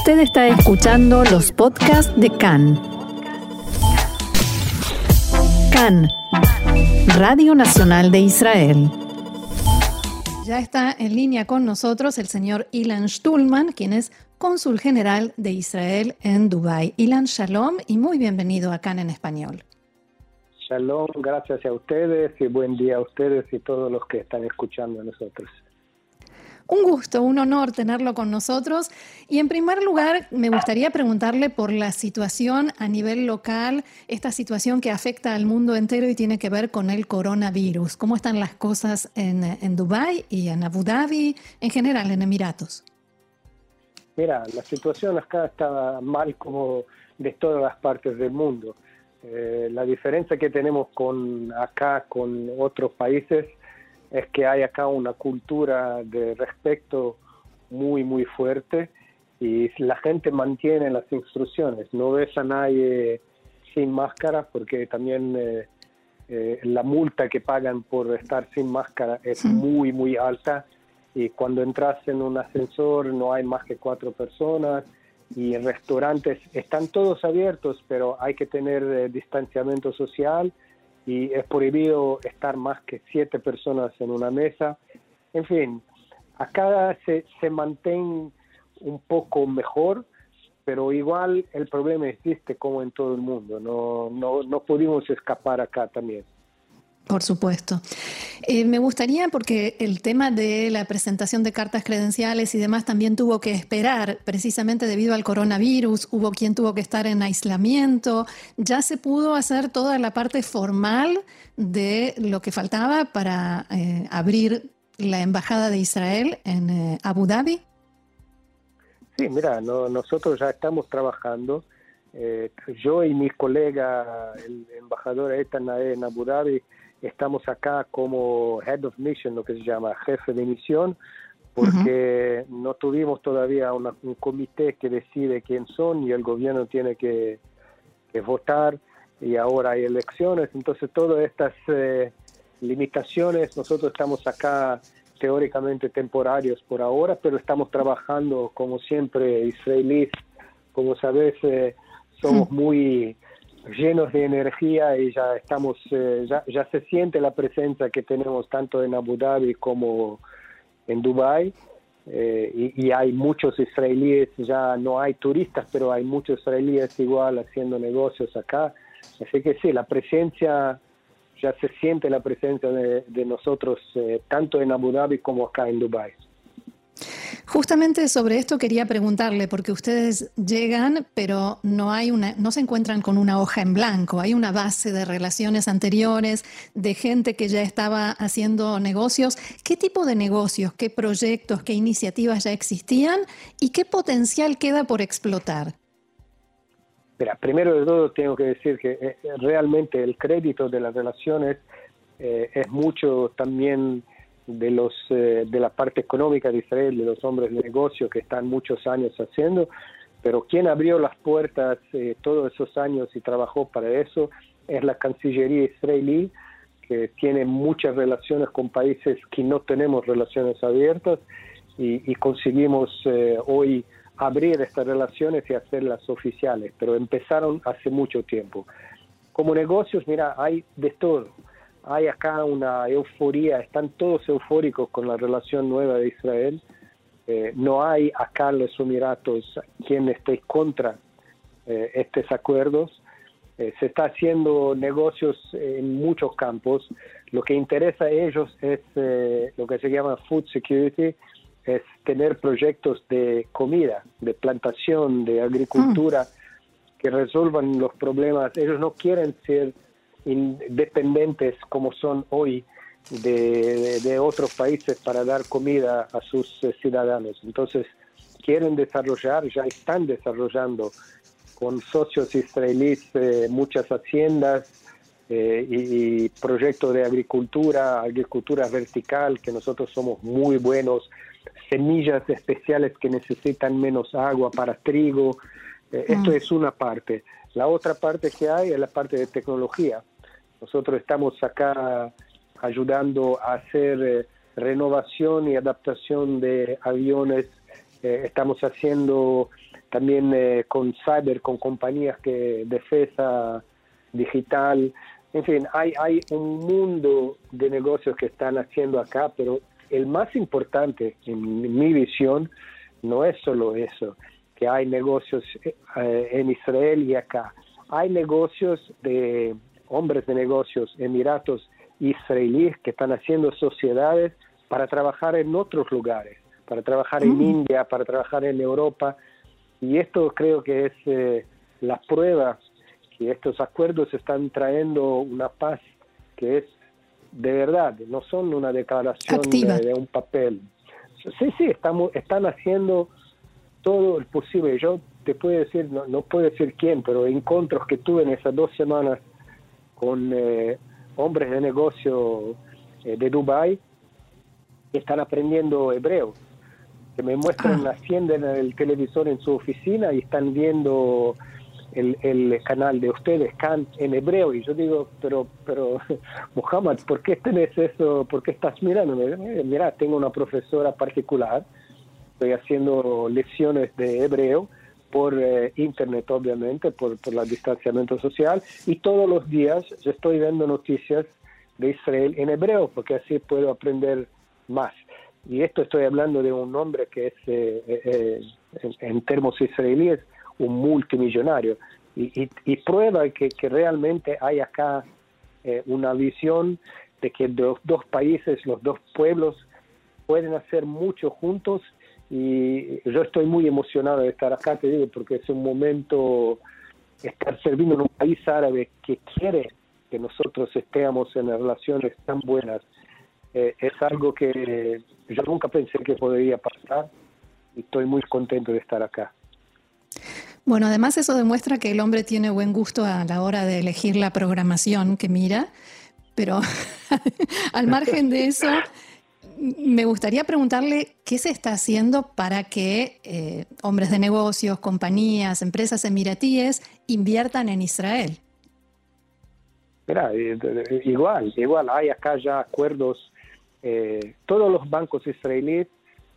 Usted está escuchando los podcasts de CAN. CAN, Radio Nacional de Israel. Ya está en línea con nosotros el señor Ilan Stulman, quien es cónsul general de Israel en Dubái. Ilan, shalom y muy bienvenido a CAN en español. Shalom, gracias a ustedes y buen día a ustedes y todos los que están escuchando a nosotros. Un gusto, un honor tenerlo con nosotros. Y en primer lugar, me gustaría preguntarle por la situación a nivel local, esta situación que afecta al mundo entero y tiene que ver con el coronavirus. ¿Cómo están las cosas en, en Dubái y en Abu Dhabi, en general, en Emiratos? Mira, la situación acá está mal como de todas las partes del mundo. Eh, la diferencia que tenemos con acá, con otros países, es que hay acá una cultura de respeto muy, muy fuerte y la gente mantiene las instrucciones. No ves a nadie sin máscara porque también eh, eh, la multa que pagan por estar sin máscara es muy, muy alta y cuando entras en un ascensor no hay más que cuatro personas y en restaurantes están todos abiertos, pero hay que tener eh, distanciamiento social y es prohibido estar más que siete personas en una mesa. En fin, acá se, se mantiene un poco mejor, pero igual el problema existe como en todo el mundo. No, no, no pudimos escapar acá también. Por supuesto. Eh, me gustaría, porque el tema de la presentación de cartas credenciales y demás también tuvo que esperar, precisamente debido al coronavirus, hubo quien tuvo que estar en aislamiento, ya se pudo hacer toda la parte formal de lo que faltaba para eh, abrir la Embajada de Israel en eh, Abu Dhabi. Sí, mira, nosotros ya estamos trabajando. yo y mi colega, el embajador Etanae en Abu Dhabi, estamos acá como Head of Mission, lo que se llama jefe de misión, porque no tuvimos todavía un comité que decide quién son y el gobierno tiene que, votar y ahora hay elecciones. Entonces todas estas eh, limitaciones, nosotros estamos acá teóricamente temporarios por ahora, pero estamos trabajando como siempre israelíes, como sabes, eh, somos muy llenos de energía y ya estamos, eh, ya, ya, se siente la presencia que tenemos tanto en Abu Dhabi como en Dubai eh, y, hay muchos israelíes, ya no hay turistas, pero hay muchos israelíes igual haciendo negocios acá. Así que sí, la presencia, ya se siente la presencia de, nosotros eh, tanto en Abu Dhabi como acá en Dubai. Justamente sobre esto quería preguntarle, porque ustedes llegan, pero no hay una, no se encuentran con una hoja en blanco, hay una base de relaciones anteriores, de gente que ya estaba haciendo negocios. ¿Qué tipo de negocios, qué proyectos, qué iniciativas ya existían y qué potencial queda por explotar? Mira, primero de todo tengo que decir que eh, realmente el crédito de las relaciones eh, es mucho también de los eh, de la parte económica de Israel, de los hombres de negocio que están muchos años haciendo, pero quien abrió las puertas eh, todos esos años y trabajó para eso es la Cancillería israelí, que tiene muchas relaciones con países que no tenemos relaciones abiertas y, conseguimos eh, hoy abrir estas relaciones y hacerlas oficiales, pero empezaron hace mucho tiempo. Como negocios, mira, hay de todo hay acá una euforía, están todos eufóricos con la relación nueva de Israel. Eh, no hay acá en los Emiratos quien esté contra eh, estos acuerdos. Eh, se está haciendo negocios en muchos campos. Lo que interesa a ellos es lo que se llama food security, es tener proyectos de comida, de plantación, de agricultura, mm. que resuelvan los problemas. Ellos no quieren ser independientes como son hoy de, otros países para dar comida a sus eh, ciudadanos. Entonces, quieren desarrollar, ya están desarrollando con socios israelíes eh, muchas haciendas eh, y, proyectos de agricultura, agricultura vertical, que nosotros somos muy buenos, semillas especiales que necesitan menos agua para trigo. Esto mm. es una parte. La otra parte que hay es la parte de tecnología. Nosotros estamos acá ayudando a hacer eh, renovación y adaptación de aviones eh, estamos haciendo también eh, con cyber, con compañías que defensa digital, en fin, hay, hay un mundo de negocios que están haciendo acá, pero el más importante en mi visión no es solo eso, que hay negocios eh, en Israel y acá. Hay negocios de hombres de negocios, emiratos israelíes que están haciendo sociedades para trabajar en otros lugares, para trabajar en mm. India, para trabajar en Europa. Y esto creo que es eh, la prueba que estos acuerdos están trayendo una paz que es de verdad, no son una declaración de, un papel. Sí, sí, estamos, están haciendo todo el posible. Yo te puedo decir, no, no puedo decir quién, pero encuentros que tuve en esas dos semanas con eh, hombres de negocio eh, de Dubai que están aprendiendo hebreo, que me muestran, ah. en el televisor en su oficina y están viendo el, el canal de ustedes, Kant, en hebreo. Y yo digo, pero, pero, Muhammad, ¿por qué tenés eso? ¿Por qué estás mirando? Mira, tengo una profesora particular, estoy haciendo lecciones de hebreo por eh, internet, obviamente, por, por el distanciamiento social, y todos los días estoy viendo noticias de Israel en hebreo, porque así puedo aprender más. Y esto estoy hablando de un hombre que es, eh, eh, en, términos israelíes, un multimillonario. Y, y, prueba que, que, realmente hay acá una visión de que los dos países, los dos pueblos, pueden hacer mucho juntos y yo estoy muy emocionado de estar acá, te digo, porque es un momento estar serviendo en un país árabe que quiere que nosotros estemos en relaciones tan buenas. Eh, es algo que yo nunca pensé que podría pasar y estoy muy contento de estar acá. Bueno, además eso demuestra que el hombre tiene buen gusto a la hora de elegir la programación que mira, pero al margen de eso, me gustaría preguntarle qué se está haciendo para que eh, hombres de negocios, compañías, empresas emiratíes inviertan en Israel. Mira, eh, igual, igual hay acá ya acuerdos. Eh, todos los bancos israelíes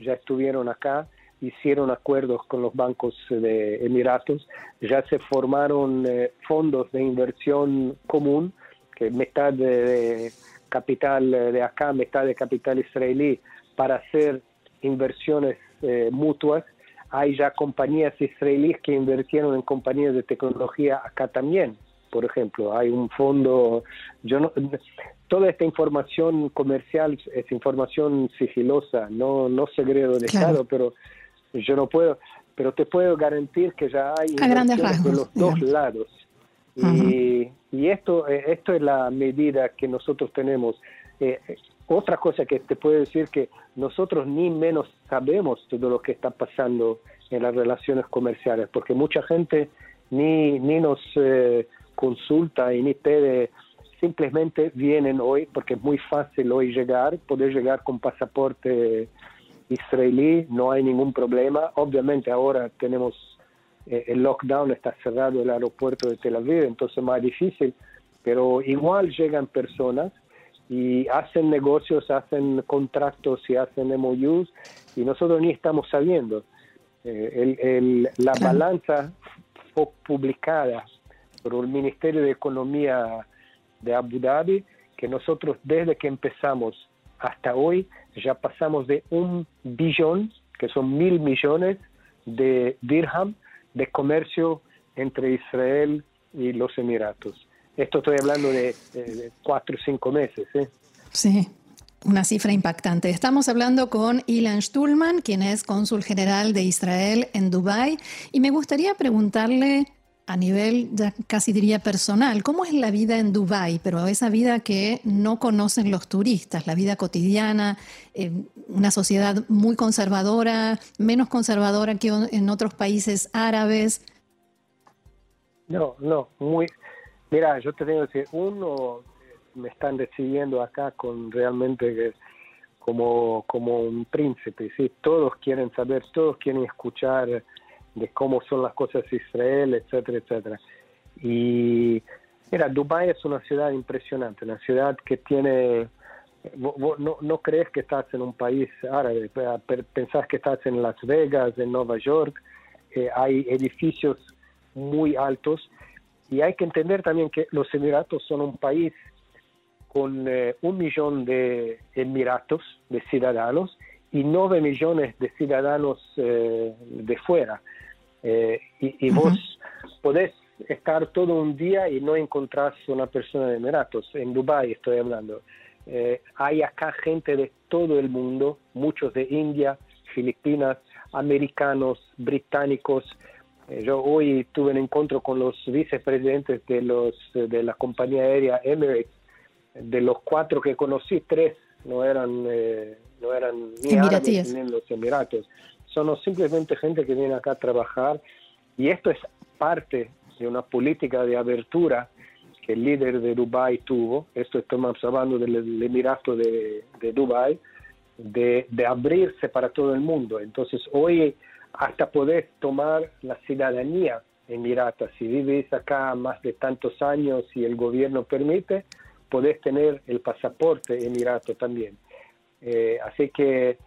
ya estuvieron acá, hicieron acuerdos con los bancos de Emiratos, ya se formaron fondos de inversión común, que mitad de capital eh, de acá, mitad de capital israelí, para hacer inversiones eh, mutuas. Hay ya compañías israelíes que invirtieron en compañías de tecnología acá también. Por ejemplo, hay un fondo, yo no, toda esta información comercial es información sigilosa, no, no segredo de Estado, pero yo no puedo, pero te puedo garantizar que ya hay inversiones de los dos lados. Y, y esto, eh, esto es la medida que nosotros tenemos. Eh, otra cosa que te puedo decir que nosotros ni menos sabemos todo lo que está pasando en las relaciones comerciales, porque mucha gente ni, ni nos eh, consulta y ni pide, simplemente vienen hoy, porque es muy fácil hoy llegar, poder llegar con pasaporte israelí, no hay ningún problema. Obviamente ahora tenemos eh, el lockdown está cerrado el aeropuerto de Tel Aviv, entonces es más difícil, pero igual llegan personas y hacen negocios, hacen contratos y hacen MOUs y nosotros ni estamos sabiendo. Eh, la balanza fue publicada por el Ministerio de Economía de Abu Dhabi, que nosotros desde que empezamos hasta hoy ya pasamos de un billón, que son mil millones de dirham, de comercio entre Israel y los Emiratos. Esto estoy hablando de, cuatro o cinco meses. ¿eh? Sí, una cifra impactante. Estamos hablando con Ilan Stulman, quien es cónsul general de Israel en Dubái, y me gustaría preguntarle a nivel, ya casi diría personal, ¿cómo es la vida en Dubái? Pero esa vida que no conocen los turistas, la vida cotidiana, eh, una sociedad muy conservadora, menos conservadora que en otros países árabes. No, no, muy. Mira, yo te tengo que decir, uno me están recibiendo acá con realmente como, como un príncipe, ¿sí? Todos quieren saber, todos quieren escuchar de cómo son las cosas en Israel, etcétera, etcétera. Y mira, Dubái es una ciudad impresionante, una ciudad que tiene no, no, crees que estás en un país árabe, pensás que estás en Las Vegas, en Nueva York, eh, hay edificios muy altos y hay que entender también que los Emiratos son un país con eh, un millón de Emiratos, de ciudadanos, y nueve millones de ciudadanos eh, de fuera. Y, vos podés estar todo un día y no encontrás una persona de Emiratos. En Dubái estoy hablando. Eh, hay acá gente de todo el mundo, muchos de India, Filipinas, americanos, británicos. Eh, yo hoy tuve un encuentro con los vicepresidentes de, los, de la compañía aérea Emirates. De los cuatro que conocí, tres no eran, eh, no eran ni árabes ni los Emiratos. Son simplemente gente que viene acá a trabajar y esto es parte de una política de abertura que el líder de Dubái tuvo, esto estamos hablando del, Emirato de, de Dubái, de, abrirse para todo el mundo. Entonces hoy hasta poder tomar la ciudadanía emirata, si vives acá más de tantos años y el gobierno permite, podés tener el pasaporte emirato también. Eh, así que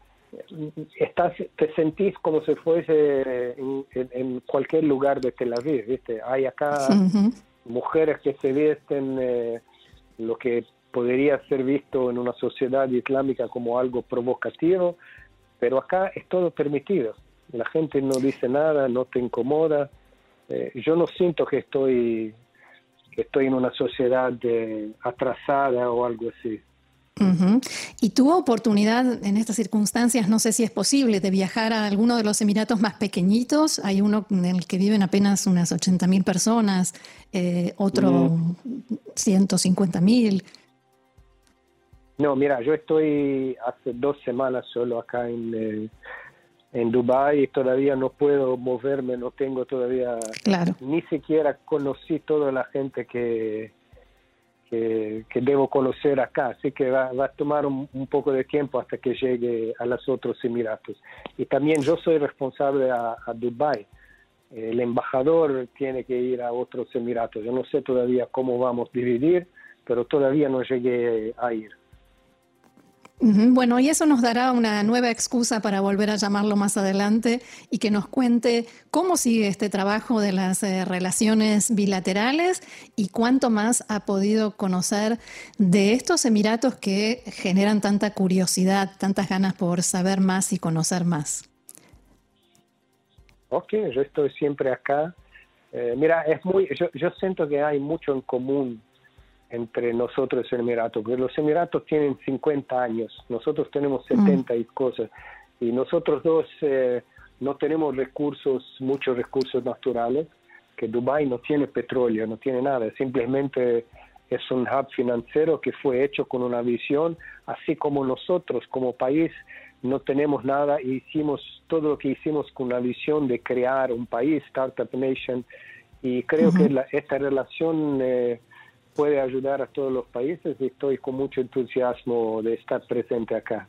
estás, te sentís como si fuese en, cualquier lugar de Tel Aviv, ¿viste? Hay acá mujeres que se visten eh, lo que podría ser visto en una sociedad islámica como algo provocativo, pero acá es todo permitido. La gente no dice nada, no te incomoda. Eh, yo no siento que estoy que estoy en una sociedad eh, atrasada o algo así. ¿Y tuvo oportunidad en estas circunstancias, no sé si es posible, de viajar a alguno de los Emiratos más pequeñitos? Hay uno en el que viven apenas unas 80 mil personas, eh, otro 150 mil. No, mira, yo estoy hace dos semanas solo acá en, eh, en Dubái y todavía no puedo moverme, no tengo todavía, claro. ni siquiera conocí toda la gente que que, debo conocer acá, así que va, a tomar un, poco de tiempo hasta que llegue a los otros Emiratos. Y también yo soy responsable a, a Dubái. El embajador tiene que ir a otros Emiratos. Yo no sé todavía cómo vamos a dividir, pero todavía no llegué a ir. Bueno, y eso nos dará una nueva excusa para volver a llamarlo más adelante y que nos cuente cómo sigue este trabajo de las eh, relaciones bilaterales y cuánto más ha podido conocer de estos Emiratos que generan tanta curiosidad, tantas ganas por saber más y conocer más. Ok, yo estoy siempre acá. Eh, mira, es muy, yo, yo siento que hay mucho en común entre nosotros y el Emirato, porque los Emiratos tienen 50 años, nosotros tenemos 70 mm. y cosas, y nosotros dos eh, no tenemos recursos, muchos recursos naturales, que Dubái no tiene petróleo, no tiene nada, simplemente es un hub financiero que fue hecho con una visión, así como nosotros como país no tenemos nada y hicimos todo lo que hicimos con una visión de crear un país, Startup Nation, y creo que esta relación... Eh, puede ayudar a todos los países y estoy con mucho entusiasmo de estar presente acá.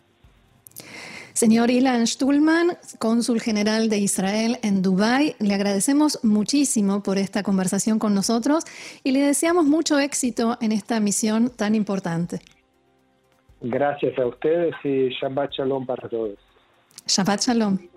Señor Ilan Stulman, cónsul general de Israel en Dubái, le agradecemos muchísimo por esta conversación con nosotros y le deseamos mucho éxito en esta misión tan importante. Gracias a ustedes y Shabbat Shalom para todos. Shabbat Shalom.